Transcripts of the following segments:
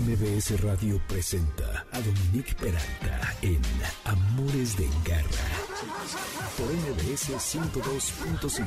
MBS Radio presenta a Dominique Peralta en Amores de Garra por MBS 102.5.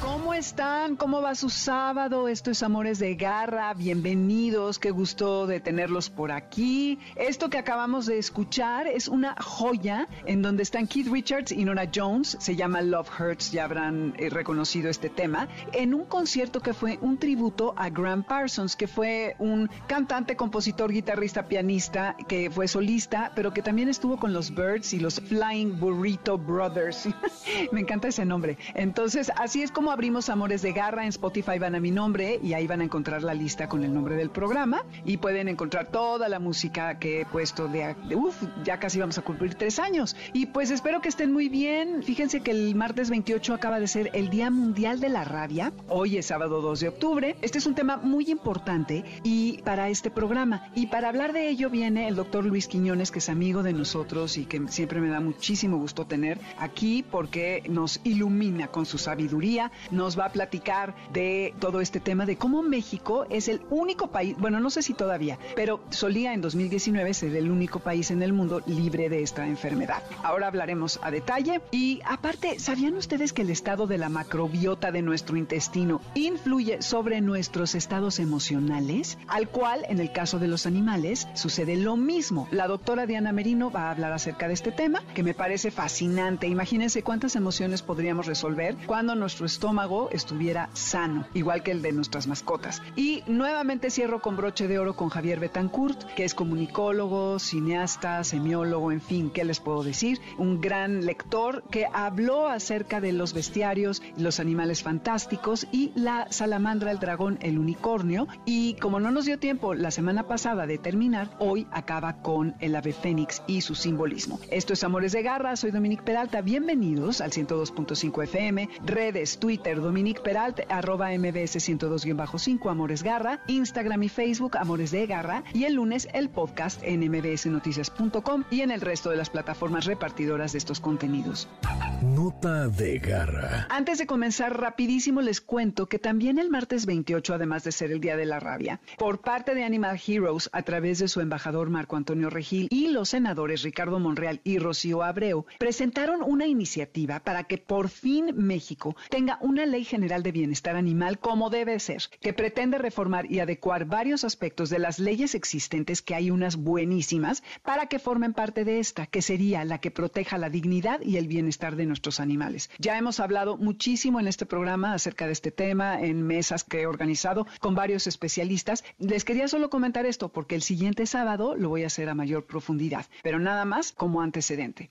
¿Cómo están? ¿Cómo va su sábado? Esto es Amores de Garra. Bienvenidos. Qué gusto de tenerlos por aquí. Esto que acabamos de escuchar es una joya en donde están Keith Richards y Nora Jones. Se llama Love Hurts. Ya habrán eh, reconocido este tema. En un concierto que fue un tributo a Graham Parsons, que fue un cantante, compositor, guitarrista, pianista, que fue solista, pero que también estuvo con los Birds y los Flying Burrito Brothers. Me encanta ese nombre. Entonces, así es como abrimos Amores de Garra. En Spotify van a mi nombre y ahí van a encontrar la lista con el nombre del programa y pueden encontrar toda la música que he puesto de, uff, ya casi vamos a cumplir tres años. Y pues espero que estén muy bien. Fíjense que el martes 28 acaba de ser el Día Mundial de la Rabia. Hoy es sábado 2 de octubre. Este es un tema muy importante y para este programa. Y para hablar de ello viene el doctor Luis Quiñones, que es amigo de nosotros y que siempre me da muchísimo gusto tener aquí porque nos ilumina con su sabiduría, nos va a platicar de todo este tema de cómo México es el único país, bueno, no sé si todavía, pero solía en 2019 ser el único país en el mundo libre de esta enfermedad. Ahora hablaremos a detalle y aparte, ¿sabían ustedes que el estado de la macrobiota de nuestro intestino influye sobre nuestros estados emocionales? Al cual, en el caso de los animales, sucede lo mismo. La doctora Diana Merino va a hablar acerca de este tema, que me parece fascinante. Imagínense cuántas emociones podríamos resolver cuando nuestro estómago estuviera sano, igual que el de nuestras mascotas. Y nuevamente cierro con broche de oro con Javier Betancourt, que es comunicólogo, cineasta, semiólogo, en fin, ¿qué les puedo decir? Un gran lector que habló acerca de los bestiarios, los animales fantásticos y la salamandra, el dragón, el unicornio. Y como no nos dio tiempo la semana pasada de terminar, hoy acaba con el ave fénix y su simbolismo. Esto es Amores de Garra, soy Dominique Peralta. Bienvenidos al 102.5 FM, redes, Twitter, Dominique Peralta, arroba MBS 102-5 Amores Garra, Instagram y Facebook Amores de Garra y el lunes el podcast en mbsnoticias.com y en el resto de las plataformas repartidoras de estos contenidos. Nota de Garra. Antes de comenzar rapidísimo les cuento que también el martes 28, además de ser el Día de la Rabia, por parte de Animal Heroes a través de su embajador Marco Antonio Regil y los senadores Ricardo Monreal y Rocío Abreu, presentaron una iniciativa para que por fin México tenga una ley general de bienestar animal como debe ser, que pretende reformar y adecuar varios aspectos de las leyes existentes, que hay unas buenísimas, para que formen parte de esta, que sería la que proteja la dignidad y el bienestar de nuestros animales. Ya hemos hablado muchísimo en este programa acerca de este tema, en mesas que he organizado con varios especialistas. Les quería solo comentar esto porque el siguiente sábado lo voy a hacer a mayor profundidad, pero nada más como antecedente.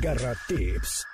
Garra Tips.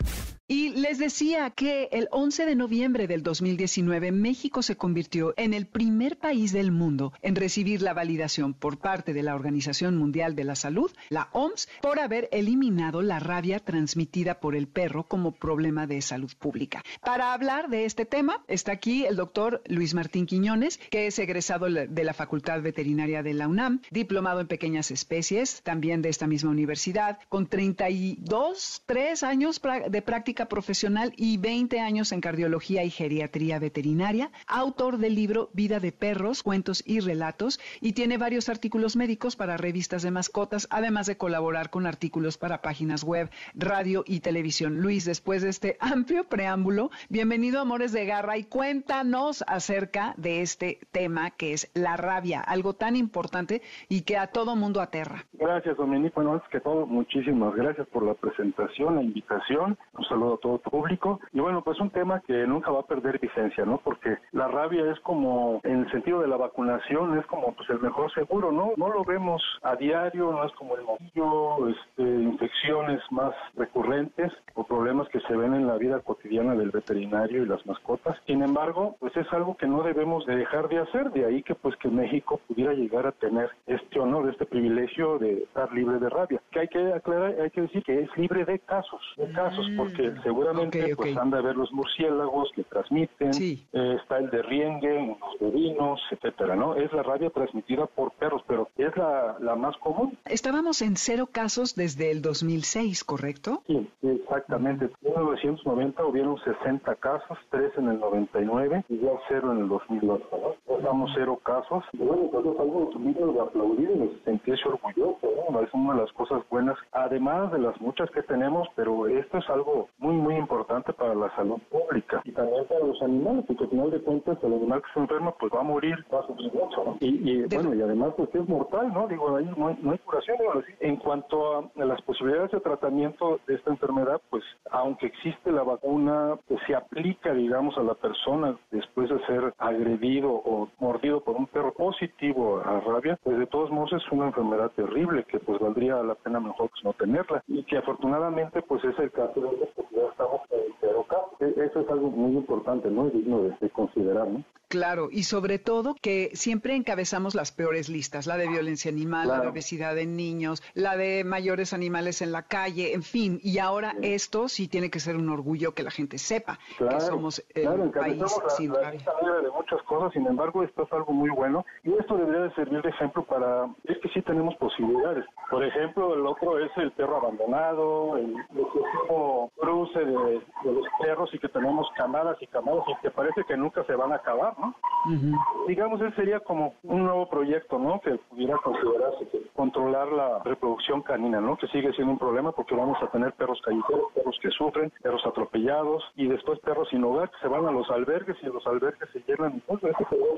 Y les decía que el 11 de noviembre del 2019 México se convirtió en el primer país del mundo en recibir la validación por parte de la Organización Mundial de la Salud, la OMS, por haber eliminado la rabia transmitida por el perro como problema de salud pública. Para hablar de este tema está aquí el doctor Luis Martín Quiñones, que es egresado de la Facultad Veterinaria de la UNAM, diplomado en pequeñas especies, también de esta misma universidad, con 32, 3 años de práctica profesional y 20 años en cardiología y geriatría veterinaria, autor del libro Vida de Perros, Cuentos y Relatos, y tiene varios artículos médicos para revistas de mascotas, además de colaborar con artículos para páginas web, radio y televisión. Luis, después de este amplio preámbulo, bienvenido a Amores de Garra y cuéntanos acerca de este tema que es la rabia, algo tan importante y que a todo mundo aterra. Gracias, Dominique. Bueno, que todo, muchísimas gracias por la presentación, la invitación. Un saludo a todo público. Y bueno, pues un tema que nunca va a perder vigencia, ¿no? Porque la rabia es como, en el sentido de la vacunación, es como pues el mejor seguro, ¿no? No lo vemos a diario, no es como el moquillo, este, infecciones más recurrentes o problemas que se ven en la vida cotidiana del veterinario y las mascotas. Sin embargo, pues es algo que no debemos de dejar de hacer, de ahí que pues que México pudiera llegar a tener este honor, este privilegio de estar libre de rabia. Que hay que aclarar, hay que decir que es libre libre de casos, de casos, Mm, porque seguramente ok, pues ok. han de haber los murciélagos que transmiten, Sí. eh, está el de riengue, los bovinos, etcétera, ¿no? Es la rabia transmitida por perros, pero es la, la más común. Estábamos en cero casos desde el 2006, ¿correcto? Sí, exactamente. En 1990 hubieron 60 casos, 3 en el 99 y ya cero en el 2008, ¿no? Estamos cero casos. Y bueno, pues es algo digno de aplaudir y de sentirse orgulloso, ¿no? Es una de las cosas buenas, además de las muchas que tenemos, pero esto es algo muy, muy importante para la salud pública y también para los animales, porque al final de cuentas el animal que se enferma pues va a morir, va a sufrir mucho, ¿no? Y, bueno, y además pues es mortal, ¿no? Digo, ahí no hay, no hay curación. digo. En cuanto a las posibilidades de tratamiento de esta enfermedad, pues aunque existe la vacuna que se aplica, digamos, a la persona después de ser agredido o mordido por un perro positivo a rabia, pues de todos modos es una enfermedad terrible que pues valdría la pena mejor pues, no tenerla y que afortunadamente pues es el caso de porque ya estamos en el cero caso. E- Eso es algo muy importante, ¿no? Y digno de, de considerar, ¿no? Claro, y sobre todo que siempre encabezamos las peores listas, la de violencia animal, la de obesidad en niños, la de mayores animales en la calle, en fin, y ahora esto sí tiene que ser un orgullo que la gente sepa que somos el claro, país la, sin la rabia. lista negra de muchas cosas, sin embargo, esto es algo muy bueno y esto debería de servir de ejemplo para, es que sí tenemos posibilidades. Por ejemplo, el otro es el perro abandonado, el excesivo cruce de, de los perros y que tenemos camadas y camadas y que parece que nunca se van a acabar, ¿no? Digamos, ese sería como un nuevo proyecto, ¿no? Que pudiera considerarse que controlar la reproducción canina, ¿no? Que sigue siendo un problema porque vamos a tener perros callejeros, perros que sufren, perros atropellados y después perros sin hogar que se van a los albergues y los albergues se llenan. Pues,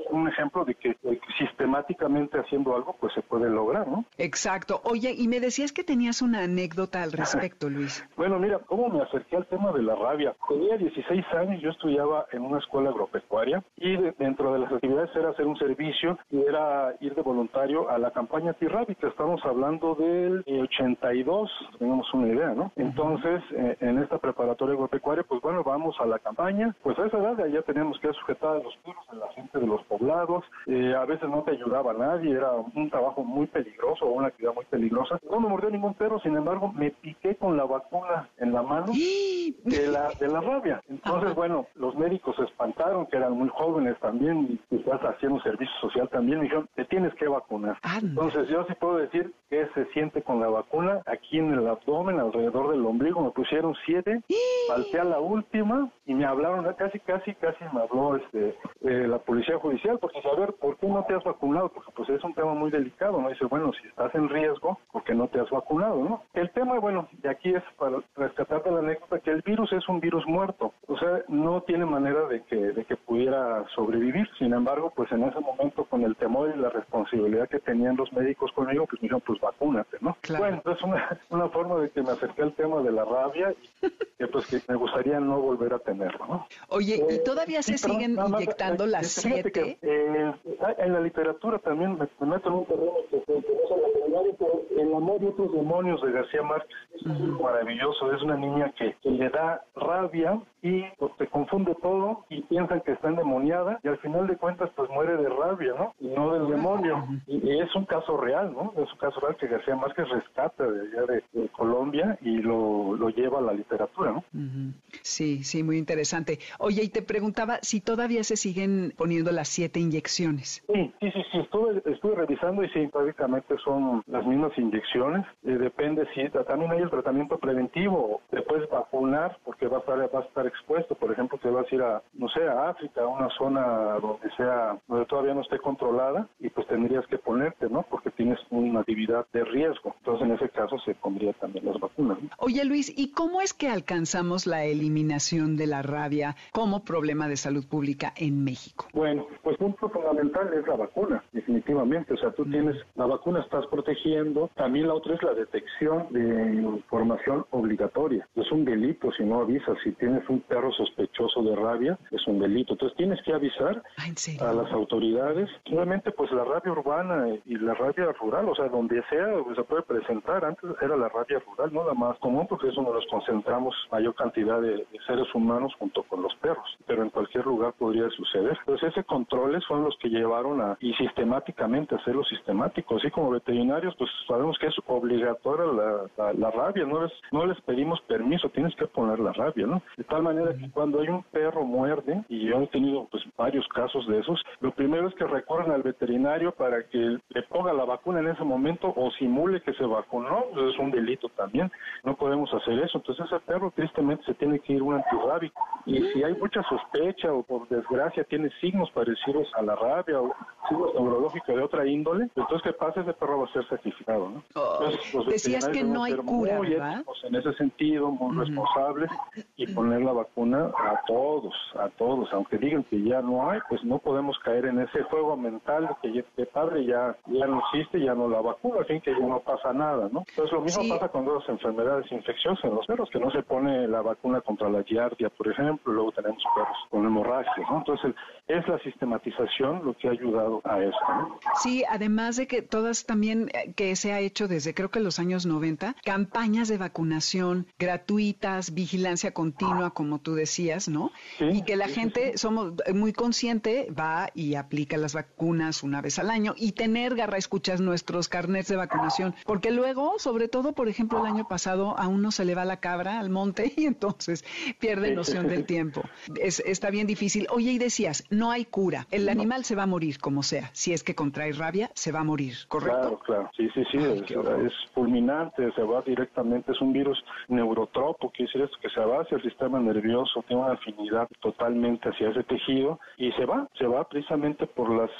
un ejemplo de que, de que sistemáticamente haciendo algo, pues se puede lograr, ¿no? Exacto. Oye, y me decías que tenías una anécdota al respecto, Luis. Bueno, mira, ¿cómo me acerqué al tema de la rabia? Tenía 16 años, yo estudiaba en una escuela agropecuaria y de- dentro de las actividades era hacer un servicio y era ir de voluntario a la campaña antirrábica. Estamos hablando del eh, 82, tengamos una idea, ¿no? Entonces, eh, en esta preparatoria agropecuaria, pues bueno, vamos a la campaña. Pues a esa edad ya teníamos que sujetar a los perros a la gente de los poblados. Eh, a veces no te ayudaba nadie, era un trabajo muy peligroso o una actividad muy peligrosa. No me mordió ningún perro, sin embargo, me piqué con la vacuna en la mano de la, de la rabia. Entonces, bueno, los médicos se espantaron, que eran muy jóvenes también, y quizás haciendo servicio social también, me dijeron, te tienes que vacunar. Anda. Entonces, yo sí puedo decir que se siente con la vacuna aquí en el abdomen, alrededor del ombligo, me pusieron siete, falté a la última y me hablaron, casi, casi, casi me habló este, eh, la policía judicial, porque ver, ¿por qué no te has vacunado? Porque pues es un tema muy delicado, ¿no? Dice, bueno, si estás en riesgo, ¿por qué no te has vacunado, no? El tema, bueno, de aquí es para rescatar de la anécdota que el virus es un virus muerto, o sea, no tiene manera de que, de que pudiera sobrevivir, sin embargo, pues en ese momento con el temor y la responsabilidad que tenían los médicos conmigo, pues me dijeron, pues vacúnate, ¿no? Claro. Bueno, es una, una forma de que me acerqué al tema de la rabia y que pues que me gustaría no volver a tenerlo, ¿no? Oye, ¿y Eh, todavía se siguen inyectando eh, las que, siete? eh, en la literatura también me, me meto en un terreno que se interesa la pero El amor y otros demonios de García Márquez maravilloso. Es una niña que, que le da rabia y pues, te confunde todo y piensan que está endemoniada y al final de cuentas pues muere de rabia, ¿no? Y no del demonio. Y, y es un caso real, ¿no? Es un caso real que García Márquez rescata de allá de, de Colombia y lo, lo lleva a la literatura, ¿no? Ujú. Sí, sí, muy interesante. Oye, y te preguntaba si todavía se siguen poniendo las siete inyecciones. Sí, sí, sí, sí, estuve, estuve revisando y sí, prácticamente son las mismas inyecciones. Eh, depende si también hay el tratamiento preventivo, te puedes vacunar porque vas a, estar, vas a estar expuesto. Por ejemplo, te vas a ir a, no sé, a África, a una zona donde sea, donde todavía no esté controlada y pues tendrías que ponerte, ¿no? Porque tienes una actividad de riesgo. Entonces, en ese caso se pondría también las vacunas. ¿no? Oye, Luis, ¿y cómo es que alcanzamos la eliminación de la rabia como problema de salud pública en México? Bueno, pues un punto fundamental es la vacuna, definitivamente. O sea, tú tienes, la vacuna estás protegiendo. También la otra es la detección de información obligatoria. Es un delito si no avisas. Si tienes un perro sospechoso de rabia, es un delito. Entonces, tienes que avisar ah, a las autoridades. Obviamente, pues la rabia urbana y la rabia rural, o sea, donde sea pues, se puede presentar. Antes era la rabia rural, ¿no? La más común porque es donde nos concentramos mayor cantidad de, seres humanos junto con los perros. Pero en cualquier lugar podría suceder. Entonces ese controles son los que llevaron a, y sistemáticamente hacerlo sistemático. Así como veterinarios, pues sabemos que es obligatoria la, la, rabia, no les, no les pedimos permiso, tienes que poner la rabia, ¿no? De tal manera que cuando hay un perro muerde, y yo he tenido pues varios casos de esos, lo primero es que recorren al veterinario para que le ponga la vacuna en ese momento o simule que se vacunó, pues es un delito también, no podemos hacer eso, entonces ese perro tristemente se tiene que ir un antirrábico y si hay mucha sospecha o por desgracia tiene signos parecidos a la rabia o signos neurológicos de otra índole, entonces ¿qué pasa? Ese perro va a ser sacrificado, ¿no? Oh, decías que no hay cura, muy ¿verdad? en ese sentido, muy responsables y poner la vacuna a todos, a todos, aunque digan que ya no hay, pues no podemos caer en ese juego mental de que, que padre ya, ya no existe, ya no la vacuna, fin que ya no pasa nada, ¿no? Entonces lo mismo pasa con las enfermedades infecciosas en los perros, que no se pone la vacuna contra la giardia, por ejemplo, luego tenemos perros con hemorragia, ¿no? Entonces es la sistematización lo que ha ayudado a eso, ¿no? Sí, además de que todas también, eh, que se ha hecho desde creo que los años 90, campañas de vacunación gratuitas, vigilancia continua, como tú decías, ¿no? y que la gente, somos muy consciente, va y aplica las vacunas una vez al año y tener, garra, escuchas nuestros carnets de vacunación, porque luego, sobre todo, por ejemplo, el año pasado a uno se le va la cabra al monte y entonces pierde noción del tiempo. Es, está bien difícil. Oye, y decías, no hay cura. El animal se va a morir como sea. Si es que contrae rabia, se va a morir, ¿correcto? Claro, claro. Sí, sí, sí. es, fulminante, se va directamente. Es un virus neurotropo, quiere decir esto, que se va hacia el sistema nervioso, tiene una afinidad totalmente hacia ese tejido y se va, se va precisamente por las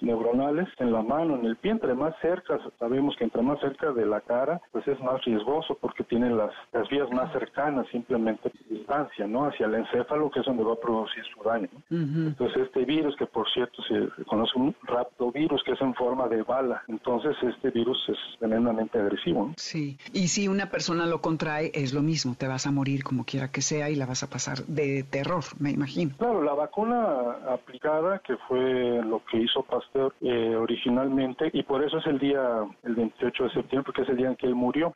neuronales en la mano, en el pie, entre más cerca, sabemos que entre más cerca de la cara, pues es más riesgoso porque tiene las, las vías más cercanas, simplemente distancia, ¿no? Hacia el encéfalo, que es donde va a producir su daño. Entonces, este virus, que por cierto se conoce un raptovirus, que es en forma de bala, entonces este virus es tremendamente agresivo. Sí, y si una persona lo contrae, es lo mismo, te vas a morir como quiera que sea y la vas a pasar de terror, me imagino. Claro, la vacuna aplicada, que fue lo que hizo Pasteur eh, originalmente y por eso es el día, el 28 de septiembre, porque es el día en que él murió.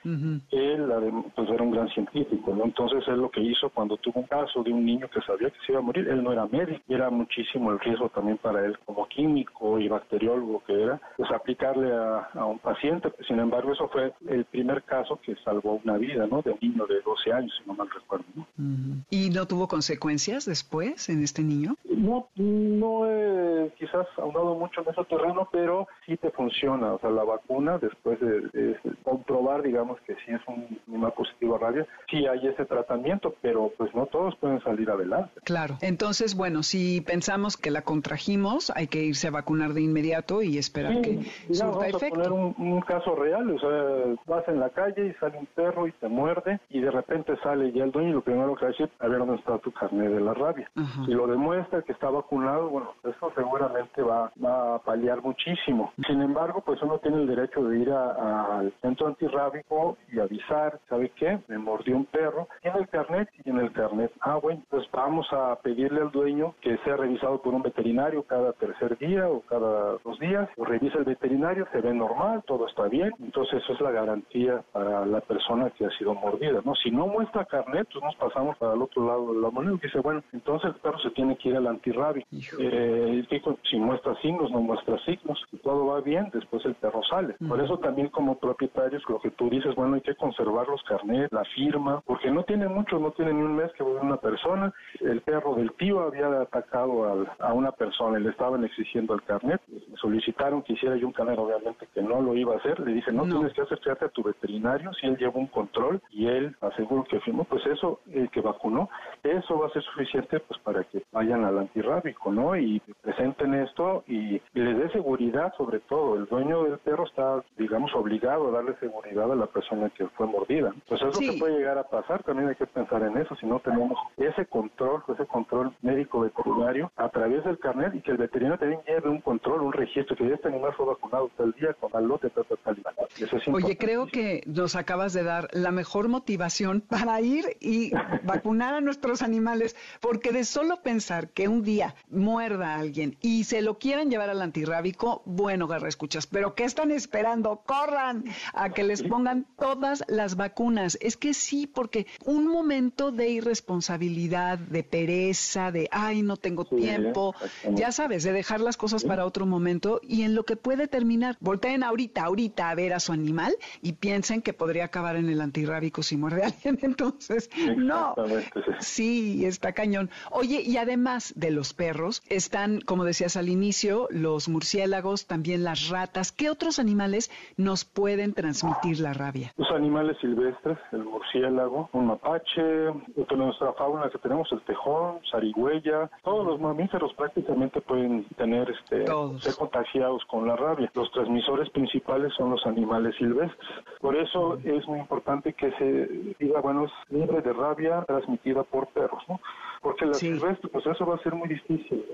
Él pues era un gran científico, ¿no? Entonces él lo que hizo cuando tuvo un caso de un niño que sabía que se iba a morir, él no era médico, era muchísimo el riesgo también para él como químico y bacteriólogo que era, pues aplicarle a, un paciente. Sin embargo, eso fue el primer caso que salvó una vida, ¿no? De un niño de 12 años, si no mal recuerdo. ¿Y no tuvo consecuencias después en este niño? No, no he quizás ahondado mucho en ese terreno, pero sí te funciona. O sea, la vacuna, después de, comprobar, digamos, que sí es un animal positivo a rabia, sí hay ese tratamiento, pero pues no todos pueden salir adelante. Claro. Entonces, bueno, si pensamos que la contrajimos, hay que irse a vacunar de inmediato y esperar que surta vamos efecto. A poner un, caso real, o sea, vas en la calle y sale un perro y te muerde y de repente sale ya el dueño y lo primero que a decir, a ver dónde está tu carnet de la rabia. Si lo demuestra que está vacunado, bueno, eso seguramente va, va a paliar muchísimo. Sin embargo, pues uno tiene el derecho de ir al centro antirrábico y avisar, ¿sabe qué? Me mordió un perro, tiene el carnet y tiene el carnet. Ah, bueno, pues vamos a pedirle al dueño que sea revisado por un veterinario cada tercer día o cada dos días. Lo revisa el veterinario, se ve normal, todo está bien. Entonces eso es la garantía para la persona que ha sido mordida, ¿no? Si no muestra carnet, pues nos pasamos para el otro lado de la moneda. Y dice, bueno, entonces el perro se tiene que ir al antirrábico. Eh, si muestra signos, no muestra signos, y todo va bien, después el perro sale. Por eso también como propietarios, lo que tú dices, bueno, hay que conservar los carnets, la firma, porque no tiene mucho, no tiene ni un mes que una persona, el perro del tío había atacado a, una persona y le estaban exigiendo el carnet, solicitaron que hiciera yo un carnet, obviamente que no lo iba a hacer, le dije, no, tienes que acercarte a tu veterinario, si él lleva un control y él aseguró que firmó, pues eso, el que vacunó, eso va a ser suficiente pues para que vayan al antirrábico, ¿no? Y presenten esto y, les dé seguridad sobre todo. El dueño del perro está, digamos, obligado a darle seguridad a la persona que fue mordida. Pues eso que puede llegar a pasar, también hay que pensar en eso, si no tenemos ese control, ese control médico veterinario a través del carnet y que el veterinario también lleve un control, un registro, que este animal fue vacunado tal día con tal lote, tal, tal, tal. Eso es Oye, creo que nos acabas de dar la mejor motivación para ir y vacunar a nuestros animales, porque solo pensar que un día muerda a alguien y se lo quieran llevar al antirrábico, bueno, garra escuchas, pero ¿qué están esperando? Corran a que les pongan todas las vacunas. Es que sí, porque un momento de irresponsabilidad, de pereza, de, ay, no tengo tiempo, ya sabes, de dejar las cosas para otro momento y en lo que puede terminar, volteen ahorita, ahorita a ver a su animal y piensen que podría acabar en el antirrábico si muerde a alguien. Entonces, no. Sí, está cañón. Oye, y además de los perros, están, como decías al inicio, los murciélagos, también las ratas. ¿Qué otros animales nos pueden transmitir la rabia? Los animales silvestres, el murciélago, un mapache, de nuestra fauna que tenemos, el tejón, zarigüeya, todos los mamíferos prácticamente pueden tener este ser contagiados con la rabia. Los transmisores principales son los animales silvestres. Por eso es muy importante que se diga, bueno, es libre de rabia transmitida por perros, ¿no? Porque la silvestre, pues eso va a ser muy difícil.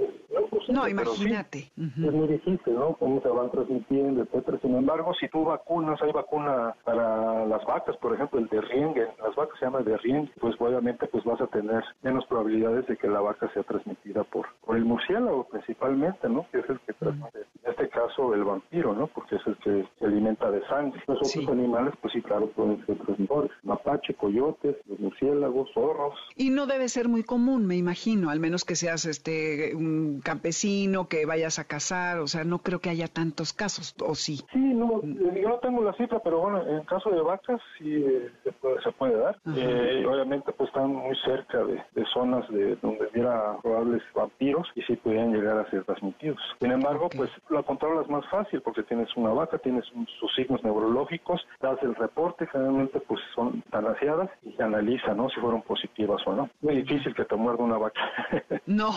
No, imagínate. Es muy difícil, ¿no? Cómo se van transmitiendo, etcétera. Sin embargo, si tú vacunas, hay vacuna para las vacas, por ejemplo, el de riengue, las vacas se llama de riengue, pues obviamente pues vas a tener menos probabilidades de que la vaca sea transmitida por, por el murciélago principalmente, ¿no? Que es el que transmite, en este caso el vampiro, ¿no? Porque es el que se alimenta de sangre. Los otros animales, pues sí, claro, pueden ser transmisores. Mapache, coyotes, los murciélagos, zorros. Y no debe ser muy común, me imagino, al menos que seas este un campesino, que vayas a cazar, o sea, no creo que haya tantos casos, ¿o sí? Sí, no, eh, yo no tengo la cifra, pero bueno, en caso de vacas sí eh, se, puede, se puede dar. Eh, obviamente pues están muy cerca de, zonas de donde hubiera probables vampiros y sí podrían llegar a ser transmitidos. Sin embargo, pues la controlas más fácil porque tienes una vaca, tienes sus signos neurológicos, das el reporte, generalmente pues son tanaseadas y se analiza, ¿no? Si fueron positivas o no. Muy difícil que te muerda una vaca. no,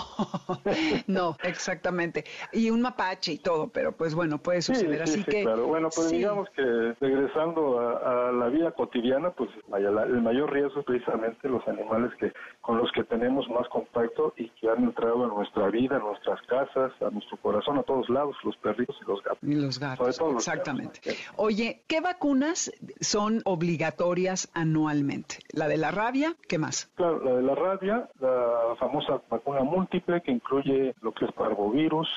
no, exactamente. Y un mapache y todo, pero pues bueno, puede suceder. Así que. Claro, bueno, pues digamos que regresando a, la vida cotidiana, pues el mayor riesgo es precisamente los animales que con los que tenemos más contacto y que han entrado a nuestra vida, a nuestras casas, a nuestro corazón, a todos lados, los perritos y los gatos. Y los gatos, exactamente. Oye, ¿qué vacunas son obligatorias anualmente? ¿La de la rabia? ¿Qué más? Claro, la de la rabia, la famosa vacuna múltiple que incluye lo que es parvovirus,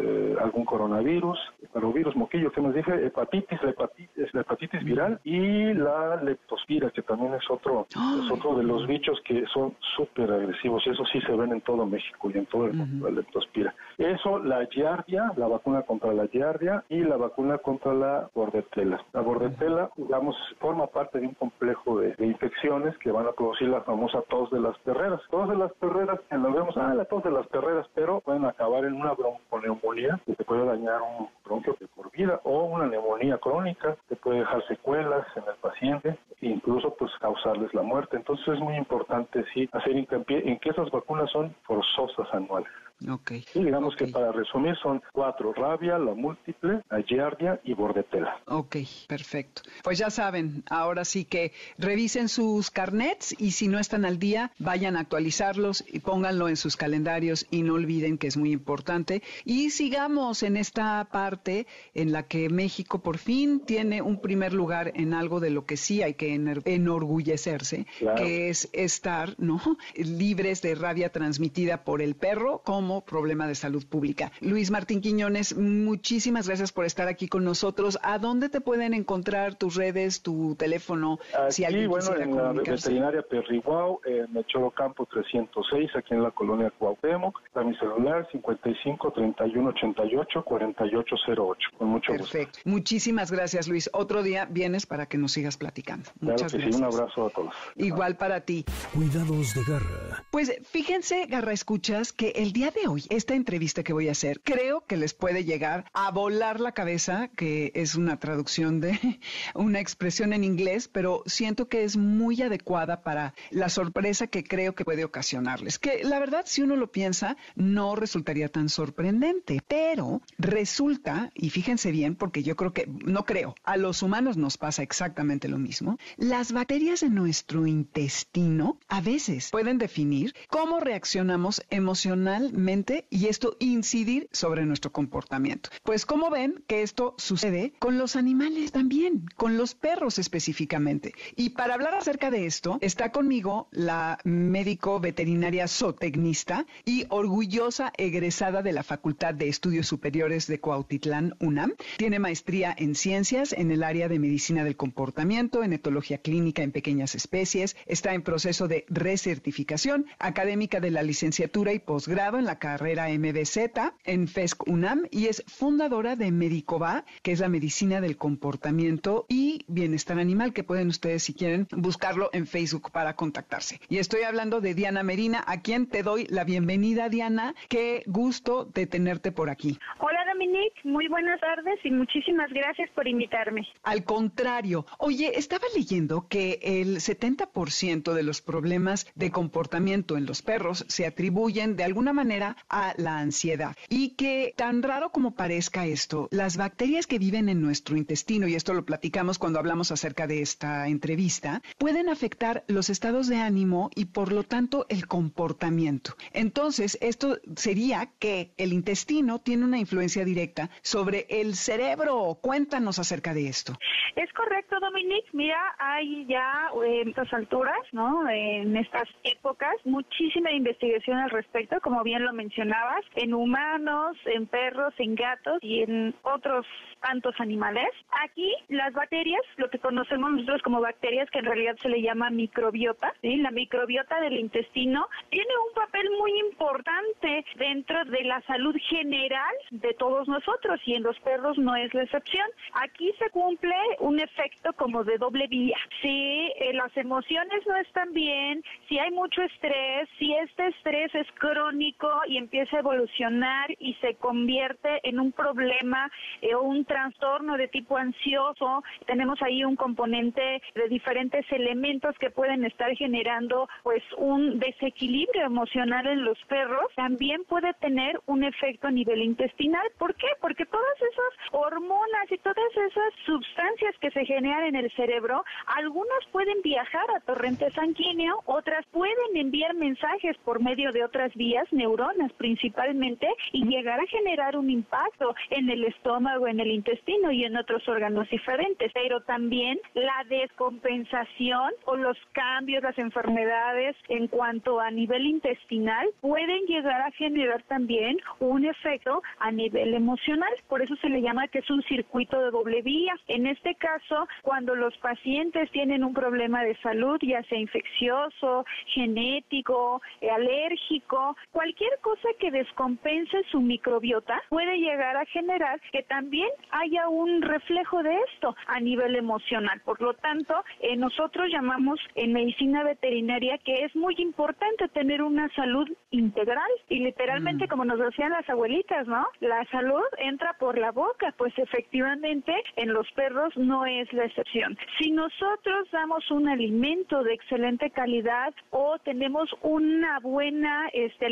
eh, algún coronavirus, parvovirus, moquillo, que nos dije, hepatitis, la hepatitis, la hepatitis viral y la leptospira, que también es otro, es otro de los bichos que son súper agresivos y eso sí se ven en todo México y en todo el mundo, la leptospira. Eso, la giardia, la vacuna contra la giardia y la vacuna contra la bordetela. La bordetela, digamos, forma parte de un complejo de, infecciones que van a producir la famosa tos de las perreras. Tos de las perreras, que lo vemos, ah, la tos de las perreras, pero pueden acabar en una bronconeumonía que te puede dañar un bronquio de por vida o una neumonía crónica que puede dejar secuelas en el paciente e incluso pues causarles la muerte. Entonces es muy importante sí hacer hincapié en que esas vacunas son forzosas anuales. Okay. Y digamos que para resumir son cuatro, rabia, la múltiple, la giardia y bordetela. Ok, perfecto. Pues ya saben, ahora sí que revisen sus carnets y si no están al día, vayan a actualizarlos y pónganlo en sus calendarios y no olviden que es muy importante. Y sigamos en esta parte en la que México por fin tiene un primer lugar en algo de lo que sí hay que enorgullecerse, que es estar, ¿no? Libres de rabia transmitida por el perro, como problema de salud pública. Luis Martín Quiñones, muchísimas gracias por estar aquí con nosotros. ¿A dónde te pueden encontrar tus redes, tu teléfono? Aquí, si bueno, en la veterinaria Perriguau, en Mechoro Campo 306, aquí en la colonia Cuauhtémoc. A mi celular 55 31 88 4808. Con mucho Perfecto. Muchísimas gracias, Luis. Otro día vienes para que nos sigas platicando. Muchas gracias. un abrazo a todos. Igual para ti. Cuidados de garra. Pues fíjense, garra escuchas, que el día de hoy, esta entrevista que voy a hacer, creo que les puede llegar a volar la cabeza, que es una traducción de una expresión en inglés, pero siento que es muy adecuada para la sorpresa que creo que puede ocasionarles. Que la verdad, si uno lo piensa, no resultaría tan sorprendente, pero resulta, y fíjense bien, porque yo creo que, no creo, a los humanos nos pasa exactamente lo mismo, las bacterias en nuestro intestino a veces pueden definir cómo reaccionamos emocionalmente y esto incidir sobre nuestro comportamiento. Pues como ven que esto sucede con los animales también, con los perros específicamente. Y para hablar acerca de esto, está conmigo la médico veterinaria zootecnista y orgullosa egresada de la Facultad de Estudios Superiores de Coautitlán, UNAM. Tiene maestría en ciencias en el área de medicina del comportamiento, en etología clínica en pequeñas especies. Está en proceso de recertificación académica de la licenciatura y posgrado en la carrera MBZ en FESC UNAM y es fundadora de Medicova, que es la medicina del comportamiento y bienestar animal, que pueden ustedes, si quieren, buscarlo en Facebook para contactarse. Y estoy hablando de Diana Merina, a quien te doy la bienvenida, Diana. Qué gusto de tenerte por aquí. Hola, Dominique. Muy buenas tardes y muchísimas gracias por invitarme. Al contrario. Oye, estaba leyendo que el 70% de los problemas de comportamiento en los perros se atribuyen de alguna manera a la ansiedad y que tan raro como parezca esto, las bacterias que viven en nuestro intestino, y esto lo platicamos cuando hablamos acerca de esta entrevista, pueden afectar los estados de ánimo y por lo tanto el comportamiento. Entonces, esto sería que el intestino tiene una influencia directa sobre el cerebro. Cuéntanos acerca de esto. Es correcto, Dominique. Mira, hay ya eh, en estas alturas, ¿no? En estas épocas, muchísima investigación al respecto, como bien lo mencionabas, en humanos, en perros, en gatos y en otros tantos animales. Aquí las bacterias, lo que conocemos nosotros como bacterias, que en realidad se le llama microbiota, ¿sí? la microbiota del intestino, tiene un papel muy importante dentro de la salud general de todos nosotros y en los perros no es la excepción. Aquí se cumple un efecto como de doble vía. Si eh, las emociones no están bien, si hay mucho estrés, si este estrés es crónico y empieza a evolucionar y se convierte en un problema eh, o un trastorno de tipo ansioso, tenemos ahí un componente de diferentes elementos que pueden estar generando pues un desequilibrio emocional en los perros, también puede tener un efecto a nivel intestinal. ¿Por qué? Porque todas esas hormonas y todas esas sustancias que se generan en el cerebro, algunas pueden viajar a torrente sanguíneo, otras pueden enviar mensajes por medio de otras vías, neuronas principalmente, y llegar a generar un impacto en el estómago, en el intestino y en otros órganos diferentes. Pero también la descompensación o los cambios, las enfermedades en cuanto a nivel intestinal pueden llegar a generar también un efecto a nivel emocional. Por eso se le llama que es un circuito de doble vía. En este caso, cuando los pacientes tienen un problema de salud, ya sea infeccioso, genético, eh, alérgico, cualquier cosa que descompense su microbiota puede llegar a generar que también haya un reflejo de esto a nivel emocional. Por lo tanto, eh, nosotros llamamos en medicina veterinaria que es muy importante tener una salud integral y literalmente, mm. como nos decían las abuelitas, ¿no? La salud entra por la boca, pues efectivamente en los perros no es la excepción. Si nosotros damos un alimento de excelente calidad o tenemos una buena este,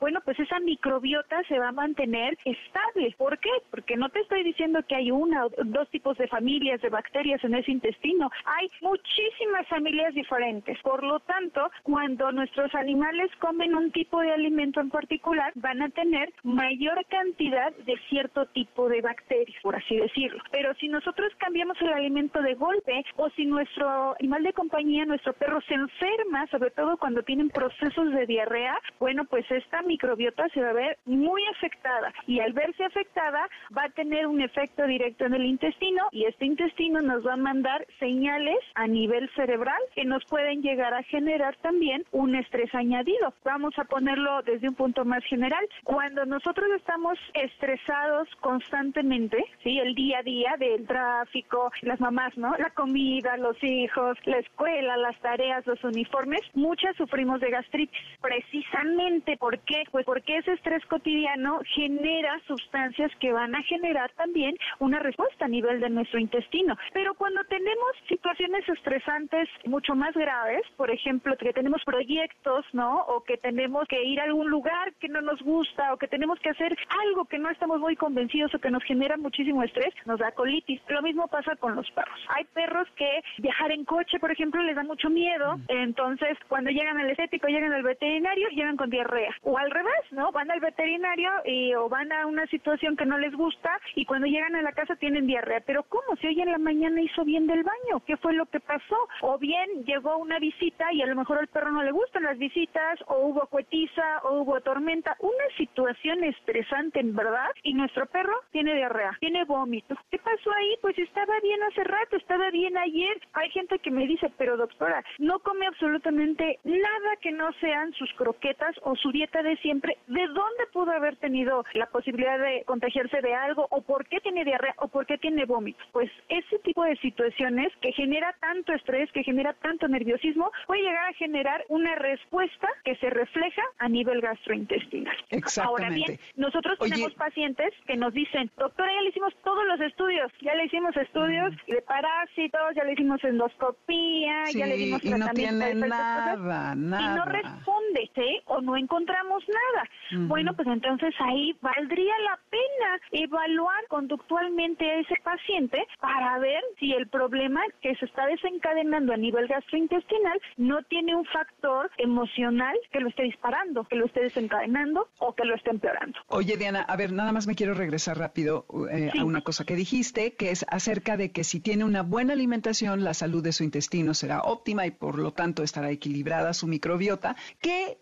bueno, pues esa microbiota se va a mantener estable. ¿Por qué? Porque no te estoy diciendo que hay una o dos tipos de familias de bacterias en ese intestino. Hay muchísimas familias diferentes. Por lo tanto, cuando nuestros animales comen un tipo de alimento en particular, van a tener mayor cantidad de cierto tipo de bacterias, por así decirlo. Pero si nosotros cambiamos el alimento de golpe o si nuestro animal de compañía, nuestro perro se enferma, sobre todo cuando tienen procesos de diarrea, bueno, pues esta microbiota se va a ver muy afectada y al verse afectada va a tener un efecto directo en el intestino y este intestino nos va a mandar señales a nivel cerebral que nos pueden llegar a generar también un estrés añadido. Vamos a ponerlo desde un punto más general. Cuando nosotros estamos estresados constantemente, ¿sí? El día a día del tráfico, las mamás, ¿no? La comida, los hijos, la escuela, las tareas, los uniformes, muchas sufrimos de gastritis. Precisamente, ¿por qué? Pues porque ese estrés cotidiano genera sustancias que van a generar también una respuesta a nivel de nuestro intestino. Pero cuando tenemos situaciones estresantes mucho más graves, por ejemplo, que tenemos proyectos, ¿no? O que tenemos que ir a algún lugar que no nos gusta o que tenemos que hacer algo que no estamos muy convencidos vencidos o que nos genera muchísimo estrés, nos da colitis. Lo mismo pasa con los perros. Hay perros que viajar en coche, por ejemplo, les da mucho miedo, entonces cuando llegan al estético, llegan al veterinario, llegan con diarrea. O al revés, ¿no? Van al veterinario y, o van a una situación que no les gusta y cuando llegan a la casa tienen diarrea. Pero ¿cómo? Si hoy en la mañana hizo bien del baño, ¿qué fue lo que pasó? O bien llegó una visita y a lo mejor al perro no le gustan las visitas, o hubo cuetiza, o hubo tormenta. Una situación estresante, en verdad, y nuestro perro tiene diarrea, tiene vómito. ¿Qué pasó ahí? Pues estaba bien hace rato, estaba bien ayer. Hay gente que me dice, pero doctora, no come absolutamente nada que no sean sus croquetas o su dieta de siempre. ¿De dónde pudo haber tenido la posibilidad de contagiarse de algo? ¿O por qué tiene diarrea? ¿O por qué tiene vómito? Pues ese tipo de situaciones que genera tanto estrés, que genera tanto nerviosismo, puede llegar a generar una respuesta que se refleja a nivel gastrointestinal. Ahora bien, nosotros tenemos pacientes que nos dicen, doctora, ya le hicimos todos los estudios, ya le hicimos estudios de parásitos, ya le hicimos endoscopía, ya le dimos y no tiene nada, nada. Y no responde, ¿sí? O no encontramos nada. Bueno, pues entonces ahí valdría la pena evaluar conductualmente a ese paciente para ver si el problema que se está desencadenando a nivel gastrointestinal no tiene un factor emocional que lo esté disparando, que lo esté desencadenando o que lo esté empeorando. Oye, Diana, a ver, nada más me quiero regresar rápido eh, a una cosa que dijiste, que es acerca de que si tiene una buena alimentación, la salud de su intestino será óptima y por lo tanto estará equilibrada su microbiota. ¿Qué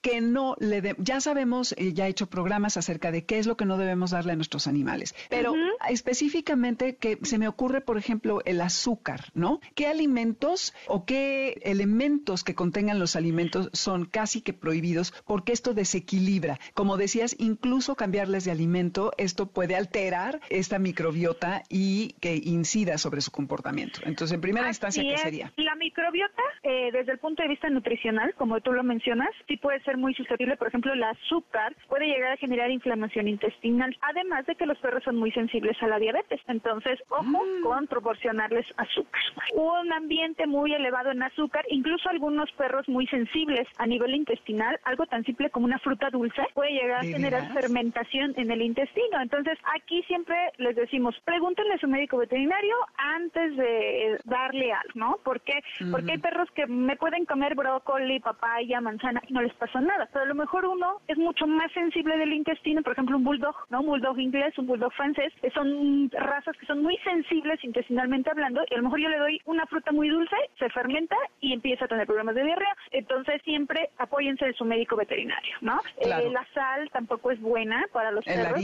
que no le de Ya sabemos, eh, ya he hecho programas acerca de qué es lo que no debemos darle a nuestros animales, pero específicamente que se me ocurre, por ejemplo, el azúcar, ¿no? ¿Qué alimentos o qué elementos que contengan los alimentos son casi que prohibidos porque esto desequilibra? Como decías, incluso cambiarles de alimento, esto puede alterar esta microbiota y que incida sobre su comportamiento. Entonces, en primera instancia, ¿qué sería? La microbiota, eh, desde el punto de vista nutricional, como tú lo mencionas, sí puede ser muy susceptible. Por ejemplo, el azúcar puede llegar a generar inflamación intestinal, además de que los perros son muy sensibles a la diabetes. Entonces, ojo mm. con proporcionarles azúcar. Un ambiente muy elevado en azúcar, incluso algunos perros muy sensibles a nivel intestinal, algo tan simple como una fruta dulce, puede llegar a generar fermentación en el intestino. Entonces, aquí siempre les decimos, pregúntenle a su médico veterinario antes de darle algo, ¿no? ¿Por qué? Porque hay perros que me pueden comer brócoli, papaya, manzana y no les pasa nada. Pero a lo mejor uno es mucho más sensible del intestino, por ejemplo, un bulldog, ¿no? Un bulldog inglés, un bulldog francés, que son razas que son muy sensibles intestinalmente hablando y a lo mejor yo le doy una fruta muy dulce, se fermenta y empieza a tener problemas de diarrea. Entonces siempre apóyense de su médico veterinario, ¿no? Eh, la sal tampoco es buena para los perros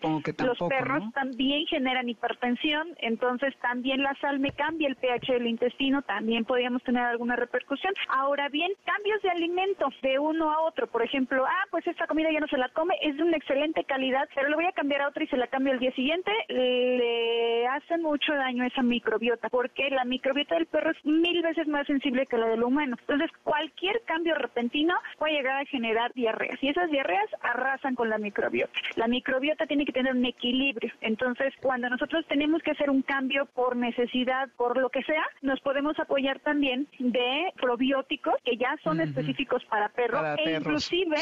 porque los perros también generan hipertensión, entonces también la sal me cambia el pH del intestino, también podríamos tener alguna repercusión. Ahora bien, cambios de alimentos de uno a otro, por ejemplo, ah, pues esta comida ya no se la come, es de una excelente calidad, pero le voy a cambiar a otra y se la cambio al día siguiente, le hace mucho daño esa microbiota, porque la microbiota del perro es mil veces más sensible que la del humano. Entonces, cualquier cambio repentino puede llegar a generar diarreas y esas diarreas arrasan con la microbiota. La microbiota tiene que tener un equilibrio. Entonces, cuando nosotros tenemos que hacer un cambio por necesidad, por lo que sea, nos podemos apoyar también de probióticos que ya son específicos para perros e inclusive